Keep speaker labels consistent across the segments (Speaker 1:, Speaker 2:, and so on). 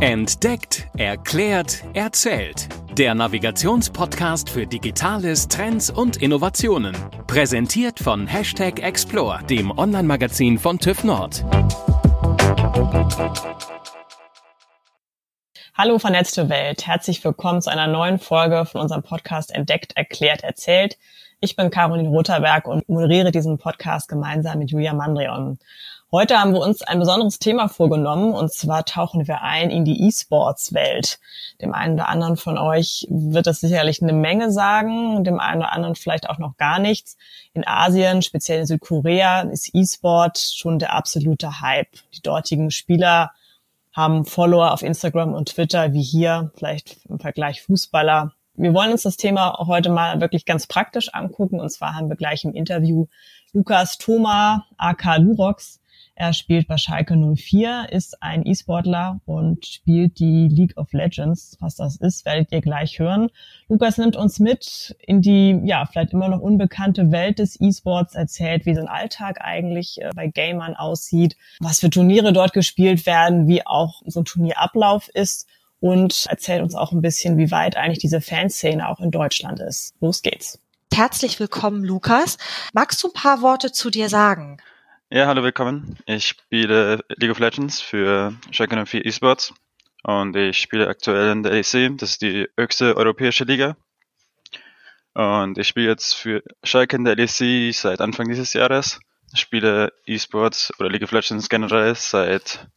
Speaker 1: Entdeckt, erklärt, erzählt. Der Navigationspodcast für Digitales, Trends und Innovationen. Präsentiert von Hashtag Explore, dem Online-Magazin von TÜV Nord.
Speaker 2: Hallo vernetzte Welt, herzlich willkommen zu einer neuen Folge von unserem Podcast Entdeckt, erklärt, erzählt. Ich bin Caroline Rotherberg und moderiere diesen Podcast gemeinsam mit Julia Mandrion. Heute haben wir uns ein besonderes Thema vorgenommen und zwar tauchen wir ein in die E-Sports-Welt. Dem einen oder anderen von euch wird das sicherlich eine Menge sagen, dem einen oder anderen vielleicht auch noch gar nichts. In Asien, speziell in Südkorea, ist E-Sport schon der absolute Hype. Die dortigen Spieler haben Follower auf Instagram und Twitter wie hier, vielleicht im Vergleich Fußballer. Wir wollen uns das Thema heute mal wirklich ganz praktisch angucken und zwar haben wir gleich im Interview Lukas Thoma, aka Lurox, er spielt bei Schalke 04, ist ein E-Sportler und spielt die League of Legends. Was das ist, werdet ihr gleich hören. Lukas nimmt uns mit in die, ja, vielleicht immer noch unbekannte Welt des E-Sports, erzählt, wie sein Alltag eigentlich äh, bei Gamern aussieht, was für Turniere dort gespielt werden, wie auch so ein Turnierablauf ist und erzählt uns auch ein bisschen, wie weit eigentlich diese Fanszene auch in Deutschland ist. Los geht's.
Speaker 3: Herzlich willkommen, Lukas. Magst du ein paar Worte zu dir sagen?
Speaker 4: Ja, hallo, willkommen. Ich spiele League of Legends für Schalke 04 Esports und ich spiele aktuell in der LEC, das ist die höchste europäische Liga. Und ich spiele jetzt für Schalke in der LEC seit Anfang dieses Jahres. Ich spiele Esports oder League of Legends generell seit,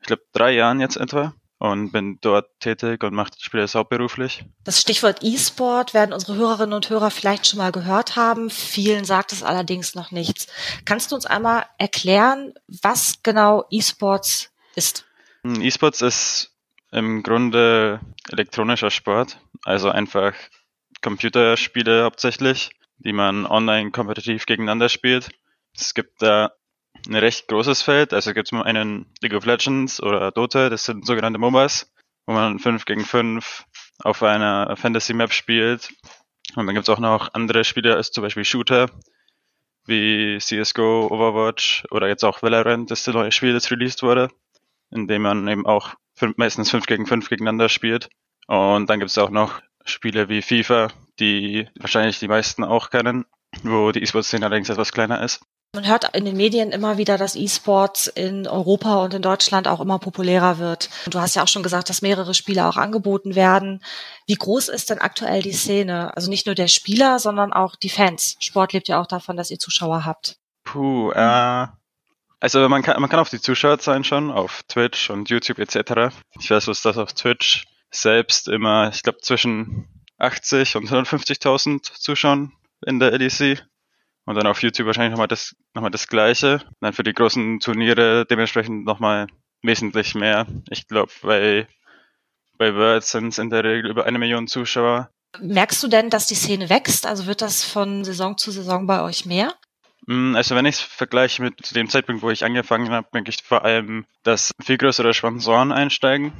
Speaker 4: ich glaube, drei Jahren jetzt etwa und bin dort tätig und mache spiele es hauptberuflich.
Speaker 3: Das Stichwort E-Sport werden unsere Hörerinnen und Hörer vielleicht schon mal gehört haben. Vielen sagt es allerdings noch nichts. Kannst du uns einmal erklären, was genau E-Sports ist?
Speaker 4: Hm, E-Sports ist im Grunde elektronischer Sport, also einfach Computerspiele hauptsächlich, die man online kompetitiv gegeneinander spielt. Es gibt da ein recht großes Feld. Also gibt es einen League of Legends oder Dota, das sind sogenannte MOBAs, wo man 5 gegen 5 auf einer Fantasy-Map spielt. Und dann gibt es auch noch andere Spiele, als zum Beispiel Shooter, wie CSGO, Overwatch oder jetzt auch Valorant, das ist das neue Spiel, das released wurde, in dem man eben auch fünf, meistens 5 gegen 5 gegeneinander spielt. Und dann gibt es auch noch Spiele wie FIFA, die wahrscheinlich die meisten auch kennen, wo die E-Sport-Szene allerdings etwas kleiner ist.
Speaker 3: Man hört in den Medien immer wieder, dass E-Sports in Europa und in Deutschland auch immer populärer wird. Und du hast ja auch schon gesagt, dass mehrere Spiele auch angeboten werden. Wie groß ist denn aktuell die Szene? Also nicht nur der Spieler, sondern auch die Fans. Sport lebt ja auch davon, dass ihr Zuschauer habt.
Speaker 4: Puh, äh, also man kann, man kann auf die Zuschauerzahlen schauen, auf Twitch und YouTube etc. Ich weiß, was das auf Twitch selbst immer, ich glaube, zwischen 80 und 150.000 Zuschauern in der EDC. Und dann auf YouTube wahrscheinlich nochmal das, nochmal das Gleiche. Dann für die großen Turniere dementsprechend nochmal wesentlich mehr. Ich glaube, bei, bei World sind es in der Regel über eine Million Zuschauer.
Speaker 3: Merkst du denn, dass die Szene wächst? Also wird das von Saison zu Saison bei euch mehr?
Speaker 4: Mm, also wenn ich es vergleiche mit dem Zeitpunkt, wo ich angefangen habe, denke ich vor allem, dass viel größere Sponsoren einsteigen.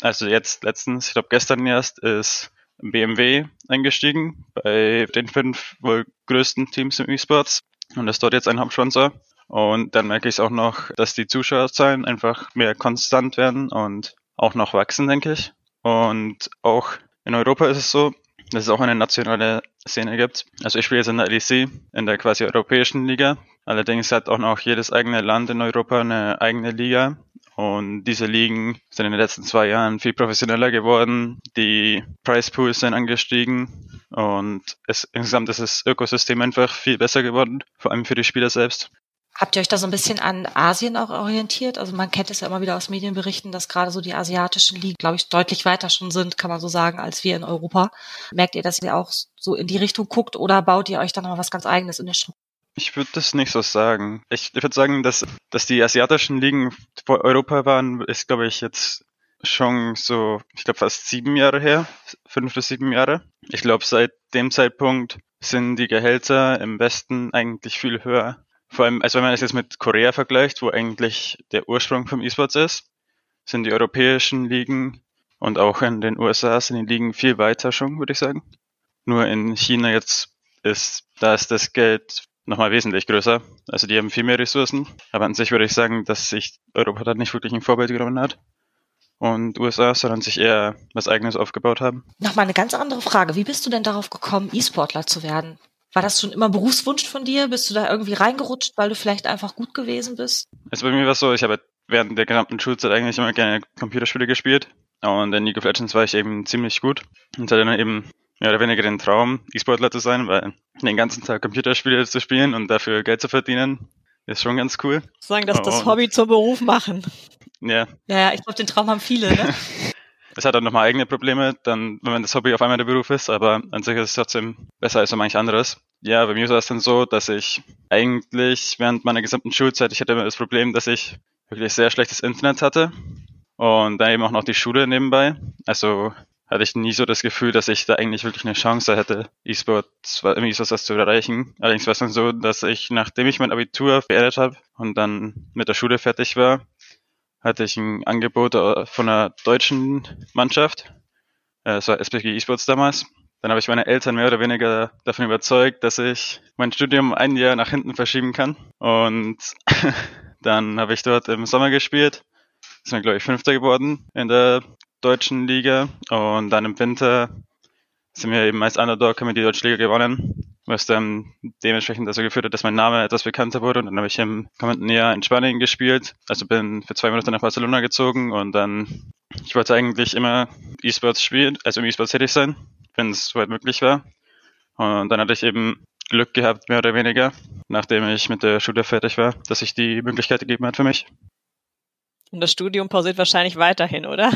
Speaker 4: Also jetzt letztens, ich glaube gestern erst, ist BMW eingestiegen bei den fünf wohl größten Teams im E-Sports und ist dort jetzt ein Hauptsponsor. Und dann merke ich es auch noch, dass die Zuschauerzahlen einfach mehr konstant werden und auch noch wachsen, denke ich. Und auch in Europa ist es so, dass es auch eine nationale Szene gibt. Also ich spiele jetzt in der LEC, in der quasi europäischen Liga. Allerdings hat auch noch jedes eigene Land in Europa eine eigene Liga. Und diese Ligen sind in den letzten zwei Jahren viel professioneller geworden. Die Price Pools sind angestiegen und es, insgesamt ist das Ökosystem einfach viel besser geworden, vor allem für die Spieler selbst.
Speaker 3: Habt ihr euch da so ein bisschen an Asien auch orientiert? Also man kennt es ja immer wieder aus Medienberichten, dass gerade so die asiatischen Ligen, glaube ich, deutlich weiter schon sind, kann man so sagen, als wir in Europa. Merkt ihr, dass ihr auch so in die Richtung guckt oder baut ihr euch dann noch was ganz eigenes in der Struktur?
Speaker 4: Ich würde das nicht so sagen. Ich würde sagen, dass, dass die asiatischen Ligen vor Europa waren, ist, glaube ich, jetzt schon so, ich glaube, fast sieben Jahre her, fünf bis sieben Jahre. Ich glaube, seit dem Zeitpunkt sind die Gehälter im Westen eigentlich viel höher. Vor allem, also wenn man es jetzt mit Korea vergleicht, wo eigentlich der Ursprung vom E-Sports ist, sind die europäischen Ligen und auch in den USA sind die Ligen viel weiter schon, würde ich sagen. Nur in China jetzt ist, da ist das Geld nochmal wesentlich größer. Also die haben viel mehr Ressourcen. Aber an sich würde ich sagen, dass sich Europa da nicht wirklich ein Vorbild genommen hat. und USA, sondern sich eher was eigenes aufgebaut haben.
Speaker 3: Nochmal eine ganz andere Frage. Wie bist du denn darauf gekommen, E-Sportler zu werden? War das schon immer Berufswunsch von dir? Bist du da irgendwie reingerutscht, weil du vielleicht einfach gut gewesen bist?
Speaker 4: Also bei mir war es so, ich habe während der gesamten Schulzeit eigentlich immer gerne Computerspiele gespielt. Und in League of Legends war ich eben ziemlich gut und hatte dann eben mehr oder weniger den Traum, E-Sportler zu sein, weil den ganzen Tag Computerspiele zu spielen und dafür Geld zu verdienen, ist schon ganz cool.
Speaker 5: Sagen, dass das Hobby zum Beruf machen.
Speaker 4: Ja.
Speaker 3: Ja, ich glaube, den Traum haben viele, ne?
Speaker 4: es hat dann nochmal eigene Probleme, dann, wenn man das Hobby auf einmal der Beruf ist, aber an sich ist es trotzdem besser als so manch anderes. Ja, bei mir war es dann so, dass ich eigentlich während meiner gesamten Schulzeit, ich hatte immer das Problem, dass ich wirklich sehr schlechtes Internet hatte und dann eben auch noch die Schule nebenbei. Also hatte ich nie so das Gefühl, dass ich da eigentlich wirklich eine Chance hätte, E-Sports, E-Sports was zu erreichen. Allerdings war es dann so, dass ich, nachdem ich mein Abitur beendet habe und dann mit der Schule fertig war, hatte ich ein Angebot äh, von einer deutschen Mannschaft. Äh, es war SPG eSports damals. Dann habe ich meine Eltern mehr oder weniger davon überzeugt, dass ich mein Studium ein Jahr nach hinten verschieben kann. Und dann habe ich dort im Sommer gespielt. Sind wir, glaube ich, Fünfter geworden in der deutschen Liga. Und dann im Winter sind wir eben als Underdog, haben wir die deutsche Liga gewonnen was dann dementsprechend dazu geführt hat, dass mein Name etwas bekannter wurde. Und dann habe ich im kommenden Jahr in Spanien gespielt. Also bin für zwei Monate nach Barcelona gezogen und dann, ich wollte eigentlich immer E-Sports spielen, also im E-Sports tätig sein, wenn es soweit möglich war. Und dann hatte ich eben Glück gehabt, mehr oder weniger, nachdem ich mit der Schule fertig war, dass sich die Möglichkeit gegeben hat für mich.
Speaker 5: Und das Studium pausiert wahrscheinlich weiterhin, oder?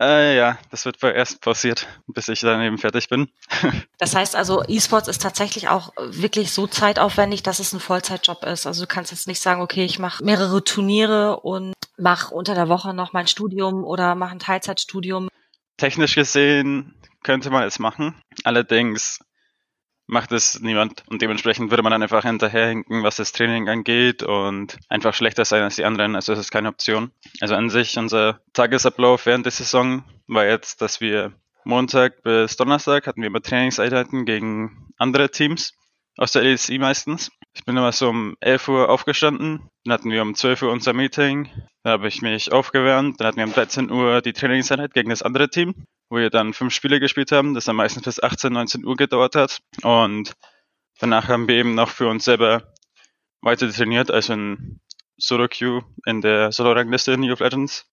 Speaker 4: Äh, ja, das wird erst passiert, bis ich dann eben fertig bin.
Speaker 3: das heißt also, E-Sports ist tatsächlich auch wirklich so zeitaufwendig, dass es ein Vollzeitjob ist. Also du kannst jetzt nicht sagen, okay, ich mache mehrere Turniere und mache unter der Woche noch mein Studium oder mache ein Teilzeitstudium.
Speaker 4: Technisch gesehen könnte man es machen. Allerdings macht es niemand und dementsprechend würde man dann einfach hinterherhinken, was das Training angeht und einfach schlechter sein als die anderen. Also es ist keine Option. Also an sich unser Tagesablauf während der Saison war jetzt, dass wir Montag bis Donnerstag hatten wir immer Trainingseinheiten gegen andere Teams aus der LSI meistens. Ich bin immer so um 11 Uhr aufgestanden, dann hatten wir um 12 Uhr unser Meeting, dann habe ich mich aufgewärmt, dann hatten wir um 13 Uhr die Trainingseinheit gegen das andere Team wo wir dann fünf Spiele gespielt haben, das dann meistens bis 18, 19 Uhr gedauert hat. Und danach haben wir eben noch für uns selber weiter trainiert, also in Solo Queue in der Solo-Rangliste in League of Legends.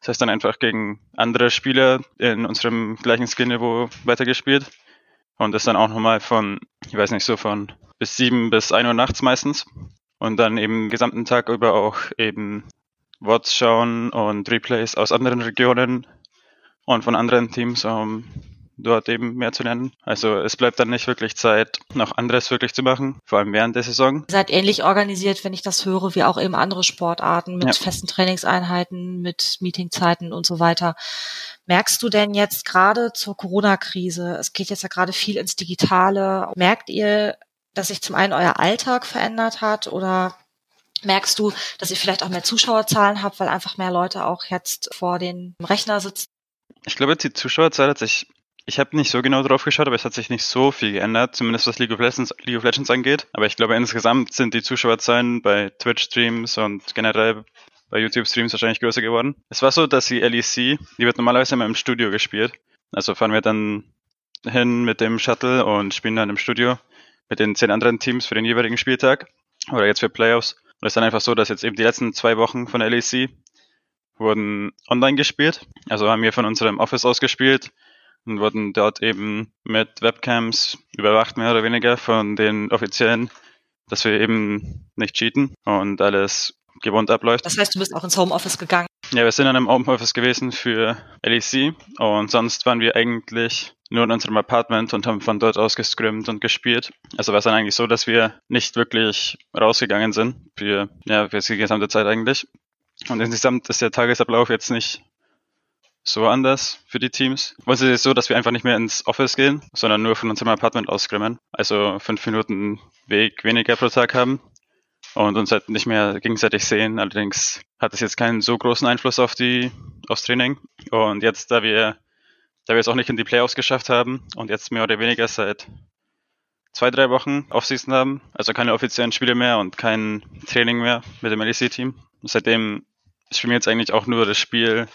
Speaker 4: Das heißt dann einfach gegen andere Spieler in unserem gleichen Skill-Niveau weitergespielt. Und das dann auch nochmal von, ich weiß nicht, so von bis sieben bis ein Uhr nachts meistens. Und dann eben den gesamten Tag über auch eben Worts schauen und Replays aus anderen Regionen und von anderen Teams, um dort eben mehr zu lernen. Also es bleibt dann nicht wirklich Zeit, noch anderes wirklich zu machen, vor allem während der Saison.
Speaker 3: Ihr seid ähnlich organisiert, wenn ich das höre, wie auch eben andere Sportarten mit ja. festen Trainingseinheiten, mit Meetingzeiten und so weiter. Merkst du denn jetzt gerade zur Corona-Krise, es geht jetzt ja gerade viel ins Digitale, merkt ihr, dass sich zum einen euer Alltag verändert hat oder merkst du, dass ihr vielleicht auch mehr Zuschauerzahlen habt, weil einfach mehr Leute auch jetzt vor den Rechner sitzen
Speaker 4: ich glaube, die Zuschauerzahl hat sich, ich habe nicht so genau drauf geschaut, aber es hat sich nicht so viel geändert, zumindest was League of Legends, League of Legends angeht. Aber ich glaube, insgesamt sind die Zuschauerzahlen bei Twitch-Streams und generell bei YouTube-Streams wahrscheinlich größer geworden. Es war so, dass die LEC, die wird normalerweise immer im Studio gespielt. Also fahren wir dann hin mit dem Shuttle und spielen dann im Studio mit den zehn anderen Teams für den jeweiligen Spieltag oder jetzt für Playoffs. Und es ist dann einfach so, dass jetzt eben die letzten zwei Wochen von der LEC wurden online gespielt. Also haben wir von unserem Office aus gespielt und wurden dort eben mit Webcams überwacht, mehr oder weniger von den Offiziellen, dass wir eben nicht cheaten und alles gewohnt abläuft.
Speaker 3: Das heißt, du bist auch ins Homeoffice gegangen?
Speaker 4: Ja, wir sind dann im Homeoffice gewesen für LEC und sonst waren wir eigentlich nur in unserem Apartment und haben von dort aus gescrimmt und gespielt. Also war es dann eigentlich so, dass wir nicht wirklich rausgegangen sind für, ja, für die gesamte Zeit eigentlich. Und insgesamt ist der Tagesablauf jetzt nicht so anders für die Teams. Es ist so, dass wir einfach nicht mehr ins Office gehen, sondern nur von unserem Apartment aus scrimmen. Also fünf Minuten Weg weniger pro Tag haben und uns halt nicht mehr gegenseitig sehen. Allerdings hat es jetzt keinen so großen Einfluss auf die, aufs Training. Und jetzt, da wir, da wir es auch nicht in die Playoffs geschafft haben und jetzt mehr oder weniger seit zwei, drei Wochen Offseason haben, also keine offiziellen Spiele mehr und kein Training mehr mit dem LEC-Team. Seitdem für mich jetzt eigentlich auch nur das Spiel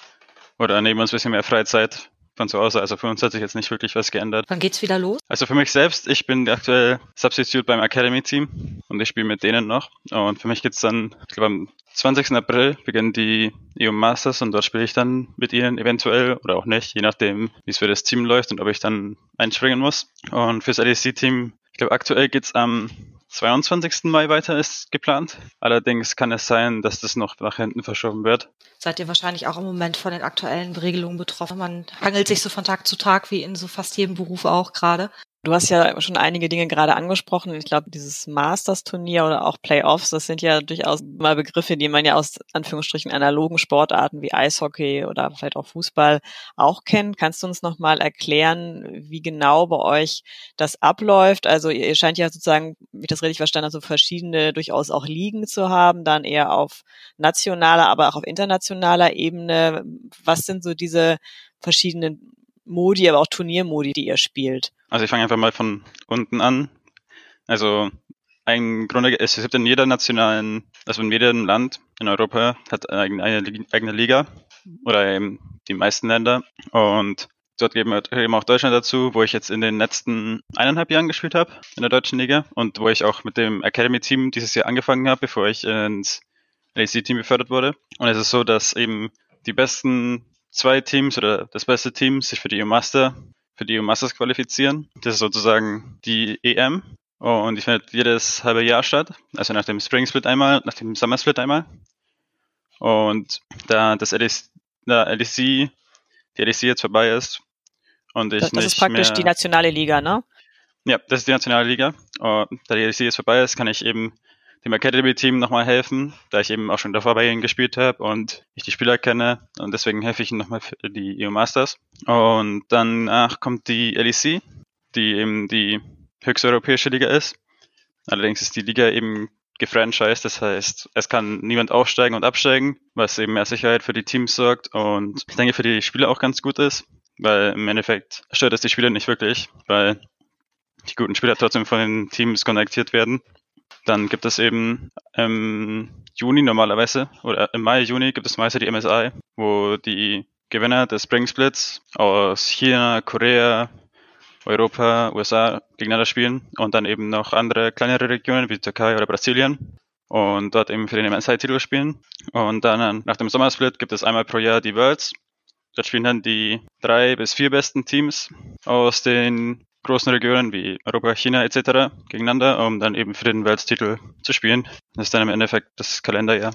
Speaker 4: oder nehmen uns ein bisschen mehr Freizeit von zu Hause. Also für uns hat sich jetzt nicht wirklich was geändert.
Speaker 3: Wann geht's wieder los?
Speaker 4: Also für mich selbst, ich bin aktuell Substitute beim Academy-Team und ich spiele mit denen noch. Und für mich geht's dann, ich glaube am 20. April beginnen die EU Masters und dort spiele ich dann mit ihnen eventuell oder auch nicht, je nachdem, wie es für das Team läuft und ob ich dann einspringen muss. Und fürs LEC-Team, ich glaube aktuell geht's am 22. Mai weiter ist geplant. Allerdings kann es sein, dass das noch nach hinten verschoben wird.
Speaker 3: Seid ihr wahrscheinlich auch im Moment von den aktuellen Regelungen betroffen? Man hangelt sich so von Tag zu Tag, wie in so fast jedem Beruf auch gerade.
Speaker 5: Du hast ja schon einige Dinge gerade angesprochen. Ich glaube, dieses Masters-Turnier oder auch Playoffs, das sind ja durchaus mal Begriffe, die man ja aus Anführungsstrichen analogen Sportarten wie Eishockey oder vielleicht auch Fußball auch kennt. Kannst du uns noch mal erklären, wie genau bei euch das abläuft? Also ihr scheint ja sozusagen, wie ich das richtig verstanden habe, so verschiedene durchaus auch Ligen zu haben, dann eher auf nationaler, aber auch auf internationaler Ebene. Was sind so diese verschiedenen Modi, aber auch Turniermodi, die ihr spielt?
Speaker 4: Also ich fange einfach mal von unten an. Also ein Grunde, es gibt in jeder nationalen, also in jedem Land in Europa hat eine, eigene Liga oder eben die meisten Länder und dort geben eben auch Deutschland dazu, wo ich jetzt in den letzten eineinhalb Jahren gespielt habe in der deutschen Liga und wo ich auch mit dem Academy-Team dieses Jahr angefangen habe, bevor ich ins LEC-Team befördert wurde. Und es ist so, dass eben die besten zwei Teams oder das beste Team sich für die EU Master für die EU Masters qualifizieren. Das ist sozusagen die EM und die findet jedes halbe Jahr statt, also nach dem Spring Split einmal, nach dem Summer Split einmal. Und da das LEC, da LEC, die LEC jetzt vorbei ist und ich
Speaker 5: das,
Speaker 4: das
Speaker 5: ist praktisch
Speaker 4: mehr,
Speaker 5: die nationale Liga, ne?
Speaker 4: Ja, das ist die nationale Liga. Und da die LEC jetzt vorbei ist, kann ich eben dem Academy-Team nochmal helfen, da ich eben auch schon davor bei ihnen gespielt habe und ich die Spieler kenne und deswegen helfe ich ihnen nochmal für die EU Masters. Und danach kommt die LEC, die eben die höchste europäische Liga ist. Allerdings ist die Liga eben gefranchised, das heißt, es kann niemand aufsteigen und absteigen, was eben mehr Sicherheit für die Teams sorgt und ich denke für die Spieler auch ganz gut ist, weil im Endeffekt stört es die Spieler nicht wirklich, weil die guten Spieler trotzdem von den Teams kontaktiert werden dann gibt es eben im Juni normalerweise oder im Mai, Juni gibt es meistens die MSI, wo die Gewinner des Spring Splits aus China, Korea, Europa, USA gegeneinander spielen und dann eben noch andere kleinere Regionen wie Türkei oder Brasilien und dort eben für den MSI-Titel spielen. Und dann nach dem Sommersplit gibt es einmal pro Jahr die Worlds. Dort spielen dann die drei bis vier besten Teams aus den großen Regionen wie Europa, China etc. gegeneinander, um dann eben für den Welttitel zu spielen. Das ist dann im Endeffekt das Kalenderjahr.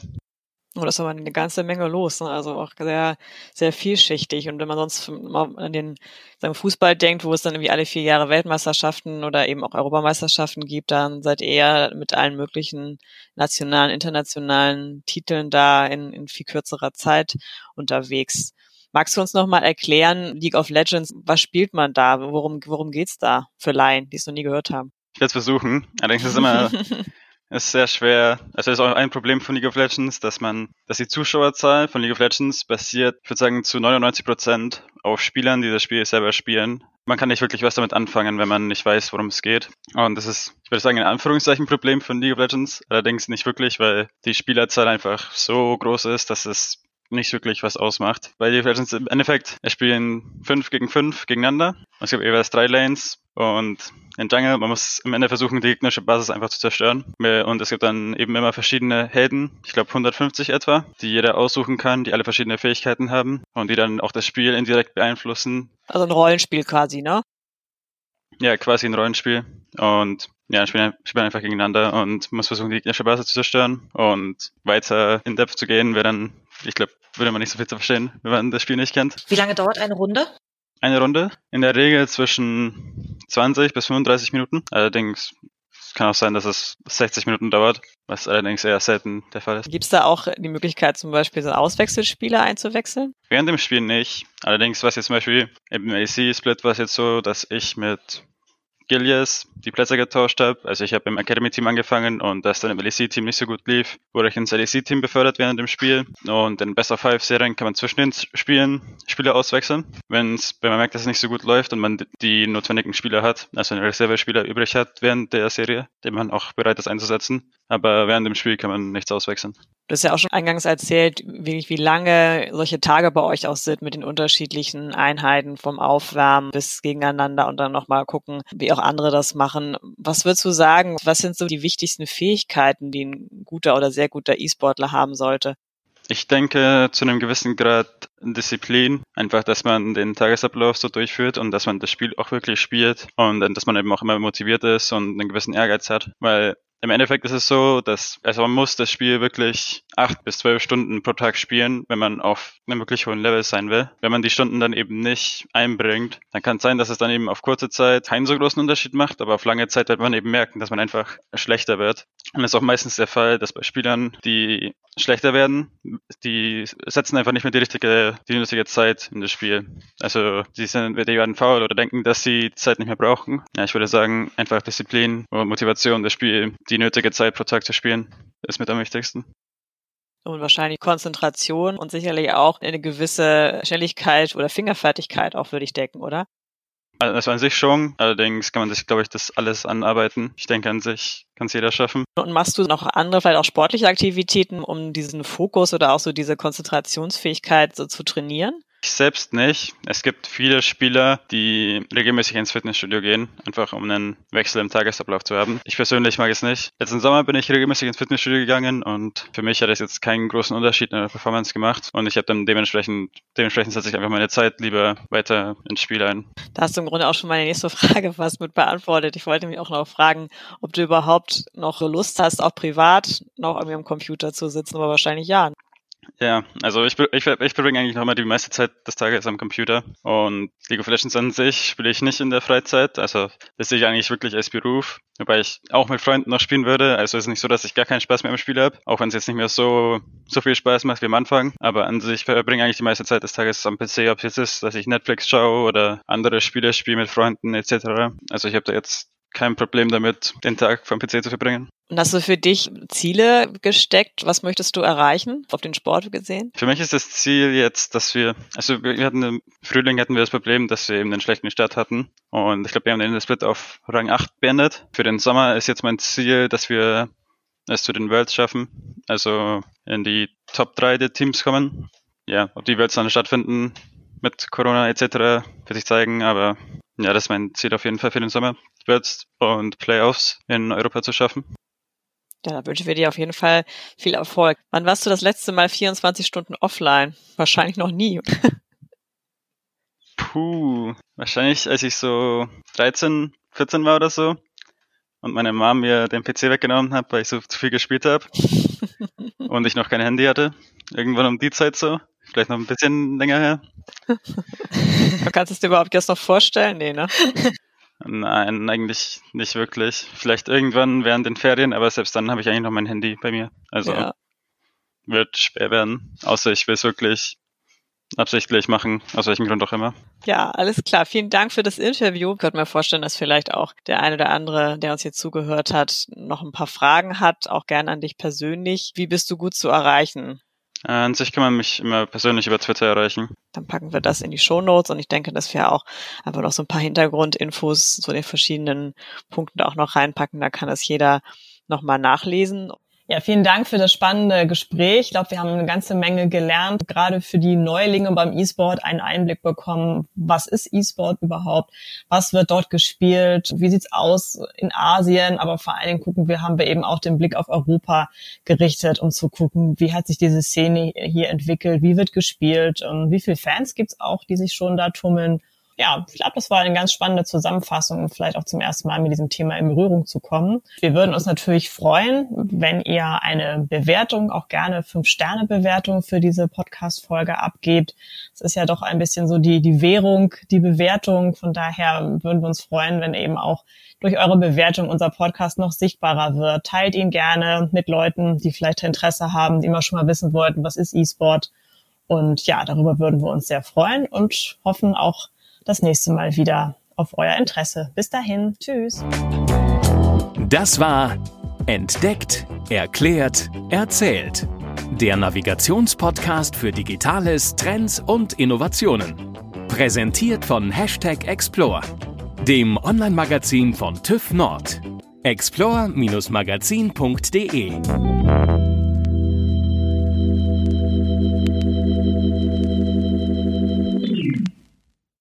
Speaker 5: Oh, das ist aber eine ganze Menge los, ne? also auch sehr, sehr vielschichtig. Und wenn man sonst mal an den sagen, Fußball denkt, wo es dann irgendwie alle vier Jahre Weltmeisterschaften oder eben auch Europameisterschaften gibt, dann seid ihr mit allen möglichen nationalen, internationalen Titeln da in, in viel kürzerer Zeit unterwegs. Magst du uns noch mal erklären, League of Legends, was spielt man da? Worum, worum geht's da für Laien, die es noch nie gehört haben?
Speaker 4: Ich werde es versuchen. Allerdings ist es immer ist sehr schwer. Also ist auch ein Problem von League of Legends, dass man, dass die Zuschauerzahl von League of Legends basiert, ich würde sagen, zu 99 Prozent auf Spielern, die das Spiel selber spielen. Man kann nicht wirklich was damit anfangen, wenn man nicht weiß, worum es geht. Und das ist, ich würde sagen, in Anführungszeichen Problem von League of Legends. Allerdings nicht wirklich, weil die Spielerzahl einfach so groß ist, dass es nicht wirklich was ausmacht. Weil die Legends im Endeffekt, es spielen 5 gegen 5 gegeneinander. Es gibt jeweils drei Lanes und in Jungle, man muss am Ende versuchen, die gegnerische Basis einfach zu zerstören. Und es gibt dann eben immer verschiedene Helden, ich glaube 150 etwa, die jeder aussuchen kann, die alle verschiedene Fähigkeiten haben und die dann auch das Spiel indirekt beeinflussen.
Speaker 5: Also ein Rollenspiel quasi, ne?
Speaker 4: Ja, quasi ein Rollenspiel. Und ja, spielen, spielen einfach gegeneinander und muss versuchen, die gegnerische Basis zu zerstören. Und weiter in Depth zu gehen, wäre dann, ich glaube, würde man nicht so viel zu verstehen, wenn man das Spiel nicht kennt.
Speaker 3: Wie lange dauert eine Runde?
Speaker 4: Eine Runde. In der Regel zwischen 20 bis 35 Minuten. Allerdings kann auch sein, dass es 60 Minuten dauert, was allerdings eher selten der Fall ist.
Speaker 5: Gibt es da auch die Möglichkeit, zum Beispiel so Auswechselspieler einzuwechseln?
Speaker 4: Während dem Spiel nicht. Allerdings war es jetzt zum Beispiel im AC-Split war es jetzt so, dass ich mit Gilias die Plätze getauscht habe. Also ich habe im Academy-Team angefangen und das dann im LEC-Team nicht so gut lief, wurde ich ins LEC-Team befördert während dem Spiel. Und in Best of Five Serien kann man zwischen den Spielen Spieler auswechseln. Wenn's, wenn man merkt, dass es nicht so gut läuft und man die notwendigen Spieler hat, also einen Reserve-Spieler übrig hat während der Serie, den man auch bereit ist einzusetzen, aber während dem Spiel kann man nichts auswechseln.
Speaker 5: Du hast ja auch schon eingangs erzählt, wie, wie lange solche Tage bei euch auch sind mit den unterschiedlichen Einheiten vom Aufwärmen bis gegeneinander und dann nochmal gucken, wie auch andere das machen. Was würdest du sagen, was sind so die wichtigsten Fähigkeiten, die ein guter oder sehr guter E-Sportler haben sollte?
Speaker 4: Ich denke zu einem gewissen Grad Disziplin, einfach, dass man den Tagesablauf so durchführt und dass man das Spiel auch wirklich spielt und dass man eben auch immer motiviert ist und einen gewissen Ehrgeiz hat, weil im Endeffekt ist es so, dass also man muss das Spiel wirklich acht bis zwölf Stunden pro Tag spielen, wenn man auf einem wirklich hohen Level sein will. Wenn man die Stunden dann eben nicht einbringt, dann kann es sein, dass es dann eben auf kurze Zeit keinen so großen Unterschied macht, aber auf lange Zeit wird man eben merken, dass man einfach schlechter wird. Und das ist auch meistens der Fall, dass bei Spielern, die schlechter werden, die setzen einfach nicht mehr die richtige, die nötige Zeit in das Spiel. Also die sind, die werden faul oder denken, dass sie die Zeit nicht mehr brauchen. Ja, ich würde sagen, einfach Disziplin und Motivation, das Spiel, die nötige Zeit pro Tag zu spielen, ist mit am wichtigsten
Speaker 5: und wahrscheinlich Konzentration und sicherlich auch eine gewisse Schnelligkeit oder Fingerfertigkeit auch würde ich decken, oder?
Speaker 4: Also an sich schon, allerdings kann man sich, glaube ich, das alles anarbeiten. Ich denke, an sich kann es jeder schaffen.
Speaker 5: Und machst du noch andere, vielleicht auch sportliche Aktivitäten, um diesen Fokus oder auch so diese Konzentrationsfähigkeit so zu trainieren?
Speaker 4: Ich selbst nicht. Es gibt viele Spieler, die regelmäßig ins Fitnessstudio gehen, einfach um einen Wechsel im Tagesablauf zu haben. Ich persönlich mag es nicht. Letzten Sommer bin ich regelmäßig ins Fitnessstudio gegangen und für mich hat es jetzt keinen großen Unterschied in der Performance gemacht und ich habe dann dementsprechend, dementsprechend setze ich einfach meine Zeit lieber weiter ins Spiel ein.
Speaker 5: Da hast du im Grunde auch schon meine nächste Frage fast mit beantwortet. Ich wollte mich auch noch fragen, ob du überhaupt noch Lust hast, auch privat noch irgendwie am Computer zu sitzen, aber wahrscheinlich ja.
Speaker 4: Ja, also ich, ich, ich verbringe eigentlich noch immer die meiste Zeit des Tages am Computer und League of Legends an sich spiele ich nicht in der Freizeit, also das sehe ich eigentlich wirklich als Beruf, wobei ich auch mit Freunden noch spielen würde, also es ist nicht so, dass ich gar keinen Spaß mehr im Spiel habe, auch wenn es jetzt nicht mehr so, so viel Spaß macht wie am Anfang, aber an sich verbringe eigentlich die meiste Zeit des Tages am PC, ob es jetzt ist, dass ich Netflix schaue oder andere Spiele spiele mit Freunden etc. Also ich habe da jetzt kein Problem damit, den Tag vom PC zu verbringen.
Speaker 5: Und hast du für dich Ziele gesteckt? Was möchtest du erreichen, auf den Sport gesehen?
Speaker 4: Für mich ist das Ziel jetzt, dass wir, also wir hatten im Frühling hatten wir das Problem, dass wir eben einen schlechten Start hatten. Und ich glaube, wir haben den Split auf Rang 8 beendet. Für den Sommer ist jetzt mein Ziel, dass wir es zu den Worlds schaffen, also in die Top 3 der Teams kommen. Ja, ob die Worlds dann stattfinden mit Corona etc. wird sich zeigen, aber ja, das ist mein Ziel auf jeden Fall für den Sommer. Worlds und Playoffs in Europa zu schaffen.
Speaker 5: Ja, da wünschen wir dir auf jeden Fall viel Erfolg. Wann warst du das letzte Mal 24 Stunden offline? Wahrscheinlich noch nie.
Speaker 4: Puh, wahrscheinlich als ich so 13, 14 war oder so und meine Mom mir den PC weggenommen hat, weil ich so zu viel gespielt habe und ich noch kein Handy hatte. Irgendwann um die Zeit so. Vielleicht noch ein bisschen länger her.
Speaker 5: du kannst es dir überhaupt erst noch vorstellen? Nee, ne?
Speaker 4: Nein, eigentlich nicht wirklich. Vielleicht irgendwann während den Ferien, aber selbst dann habe ich eigentlich noch mein Handy bei mir. Also ja. wird schwer werden. Außer ich will es wirklich absichtlich machen, aus welchem Grund auch immer.
Speaker 5: Ja, alles klar. Vielen Dank für das Interview. Ich könnte mir vorstellen, dass vielleicht auch der eine oder andere, der uns hier zugehört hat, noch ein paar Fragen hat, auch gern an dich persönlich. Wie bist du gut zu erreichen?
Speaker 4: Äh, an sich kann man mich immer persönlich über Twitter erreichen.
Speaker 5: Dann packen wir das in die Show Notes und ich denke, dass wir auch einfach noch so ein paar Hintergrundinfos zu den verschiedenen Punkten auch noch reinpacken. Da kann das jeder nochmal nachlesen. Ja, vielen Dank für das spannende Gespräch. Ich glaube, wir haben eine ganze Menge gelernt, gerade für die Neulinge beim E-Sport einen Einblick bekommen. Was ist E-Sport überhaupt? Was wird dort gespielt? Wie sieht's aus in Asien? Aber vor allen Dingen gucken wir, haben wir eben auch den Blick auf Europa gerichtet, um zu gucken, wie hat sich diese Szene hier entwickelt? Wie wird gespielt? Wie viele Fans gibt's auch, die sich schon da tummeln? Ja, ich glaube, das war eine ganz spannende Zusammenfassung, um vielleicht auch zum ersten Mal mit diesem Thema in Berührung zu kommen. Wir würden uns natürlich freuen, wenn ihr eine Bewertung, auch gerne Fünf-Sterne-Bewertung für diese Podcast-Folge abgebt. Es ist ja doch ein bisschen so die, die Währung, die Bewertung. Von daher würden wir uns freuen, wenn eben auch durch eure Bewertung unser Podcast noch sichtbarer wird. Teilt ihn gerne mit Leuten, die vielleicht Interesse haben, die immer schon mal wissen wollten, was ist E-Sport. Und ja, darüber würden wir uns sehr freuen und hoffen auch, das nächste Mal wieder auf euer Interesse. Bis dahin, tschüss.
Speaker 1: Das war Entdeckt, Erklärt, Erzählt. Der Navigationspodcast für Digitales, Trends und Innovationen. Präsentiert von Hashtag Explore, dem Online-Magazin von TÜV Nord. explore-magazin.de